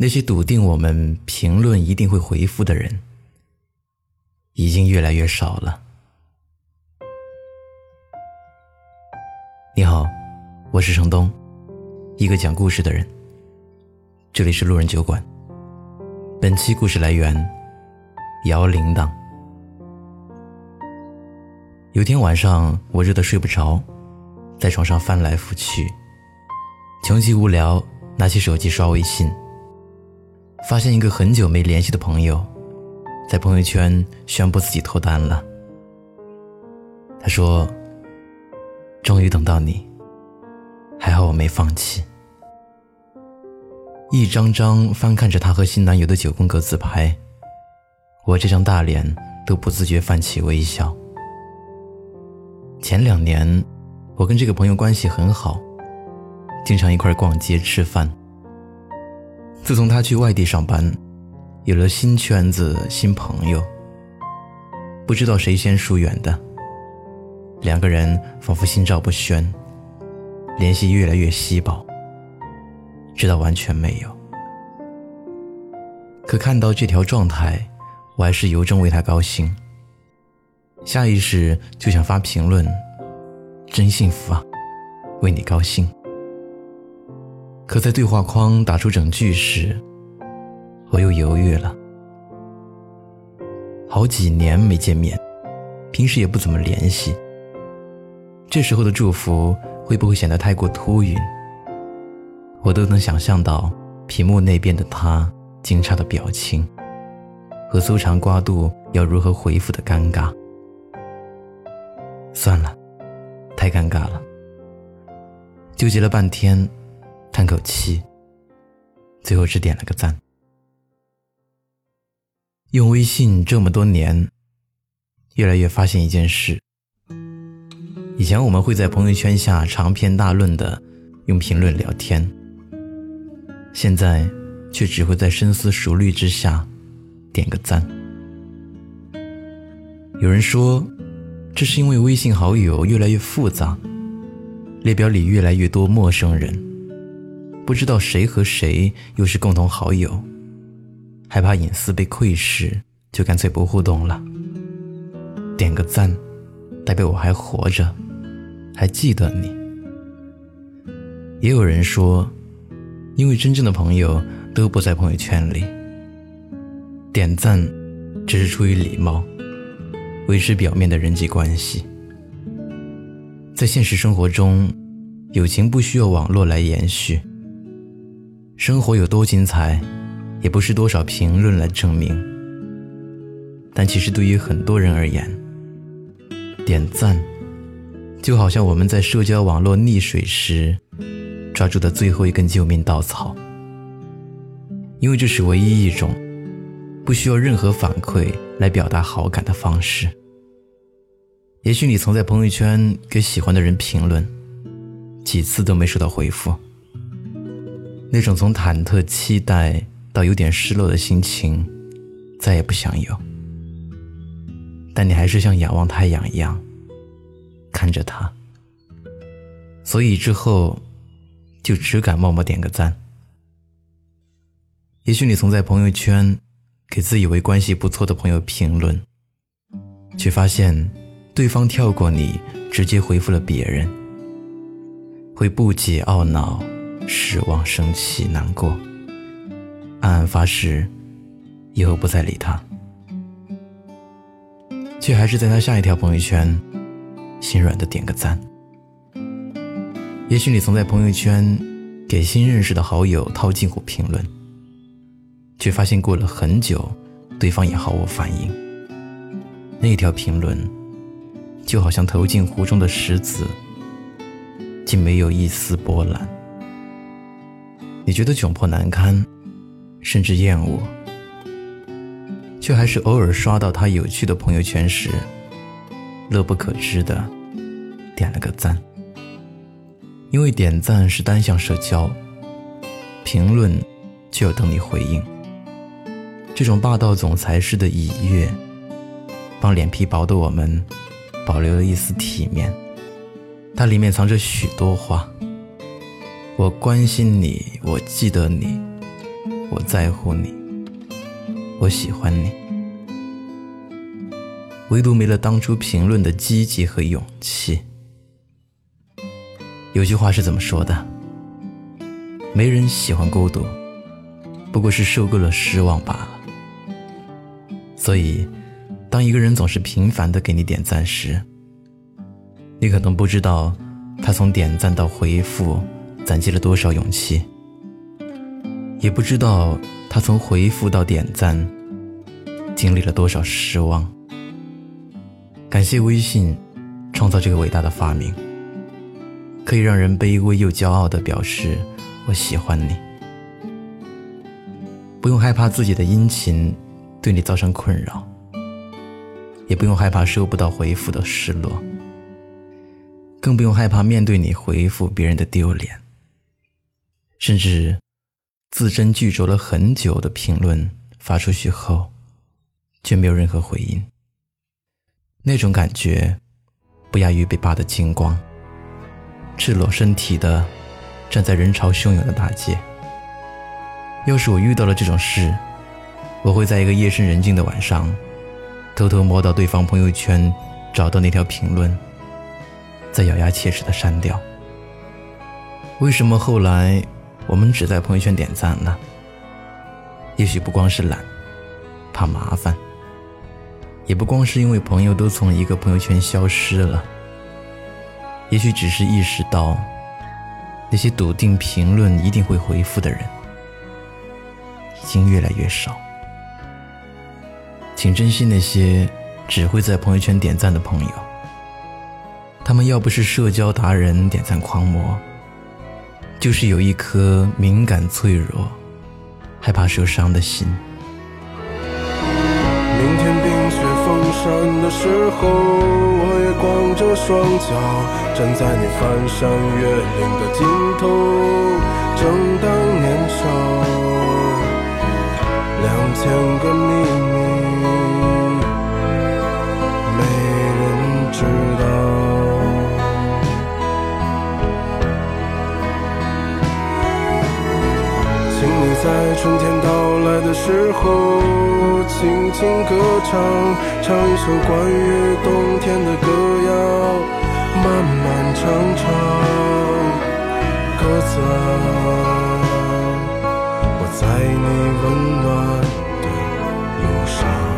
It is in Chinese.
那些笃定我们评论一定会回复的人，已经越来越少了。你好，我是程东，一个讲故事的人。这里是路人酒馆。本期故事来源：摇铃铛。有天晚上，我热得睡不着，在床上翻来覆去，穷极无聊，拿起手机刷微信。发现一个很久没联系的朋友，在朋友圈宣布自己脱单了。他说：“终于等到你，还好我没放弃。”一张张翻看着他和新男友的九宫格自拍，我这张大脸都不自觉泛起微笑。前两年，我跟这个朋友关系很好，经常一块逛街吃饭。自从他去外地上班，有了新圈子、新朋友，不知道谁先疏远的，两个人仿佛心照不宣，联系越来越稀薄，直到完全没有。可看到这条状态，我还是由衷为他高兴，下意识就想发评论：“真幸福啊，为你高兴。”可在对话框打出整句时，我又犹豫了。好几年没见面，平时也不怎么联系，这时候的祝福会不会显得太过突兀？我都能想象到屏幕那边的他惊诧的表情，和搜肠刮肚要如何回复的尴尬。算了，太尴尬了，纠结了半天。叹口气，最后只点了个赞。用微信这么多年，越来越发现一件事：以前我们会在朋友圈下长篇大论的用评论聊天，现在却只会在深思熟虑之下点个赞。有人说，这是因为微信好友越来越复杂，列表里越来越多陌生人。不知道谁和谁又是共同好友，害怕隐私被窥视，就干脆不互动了。点个赞，代表我还活着，还记得你。也有人说，因为真正的朋友都不在朋友圈里，点赞只是出于礼貌，维持表面的人际关系。在现实生活中，友情不需要网络来延续。生活有多精彩，也不是多少评论来证明。但其实对于很多人而言，点赞就好像我们在社交网络溺水时抓住的最后一根救命稻草，因为这是唯一一种不需要任何反馈来表达好感的方式。也许你曾在朋友圈给喜欢的人评论，几次都没收到回复。那种从忐忑期待到有点失落的心情，再也不想有。但你还是像仰望太阳一样看着他，所以之后就只敢默默点个赞。也许你曾在朋友圈给自以为关系不错的朋友评论，却发现对方跳过你，直接回复了别人，会不解懊恼。失望、生气、难过，暗暗发誓以后不再理他，却还是在他下一条朋友圈心软的点个赞。也许你曾在朋友圈给新认识的好友套近乎评论，却发现过了很久，对方也毫无反应。那条评论就好像投进湖中的石子，竟没有一丝波澜。你觉得窘迫难堪，甚至厌恶，却还是偶尔刷到他有趣的朋友圈时，乐不可支的点了个赞。因为点赞是单向社交，评论就要等你回应。这种霸道总裁式的以悦，帮脸皮薄的我们保留了一丝体面，它里面藏着许多话。我关心你，我记得你，我在乎你，我喜欢你，唯独没了当初评论的积极和勇气。有句话是怎么说的？没人喜欢孤独，不过是受够了失望罢了。所以，当一个人总是频繁的给你点赞时，你可能不知道，他从点赞到回复，攒积了多少勇气；也不知道他从回复到点赞，经历了多少失望。感谢微信，创造这个伟大的发明，可以让人卑微又骄傲地表示我喜欢你，不用害怕自己的殷勤对你造成困扰，也不用害怕收不到回复的失落。更不用害怕面对你回复别人的丢脸，甚至字斟句酌了很久的评论发出去后，却没有任何回应。那种感觉，不亚于被扒得精光，赤裸身体的站在人潮汹涌的大街。要是我遇到了这种事，我会在一个夜深人静的晚上，偷偷摸到对方朋友圈，找到那条评论。再咬牙切齿的删掉。为什么后来我们只在朋友圈点赞了？也许不光是懒，怕麻烦，也不光是因为朋友都从一个朋友圈消失了，也许只是意识到，那些笃定评论一定会回复的人，已经越来越少。请珍惜那些只会在朋友圈点赞的朋友。他们要不是社交达人、点赞狂魔，就是有一颗敏感脆弱、害怕受伤的心。明天冰雪封山的时候，我也光着双脚站在你翻山越岭的尽头，正当年少，两千个秘密。没人知道春天到来的时候，轻轻歌唱，唱一首关于冬天的歌谣，漫漫长长，鸽子啊，我在你温暖的路上。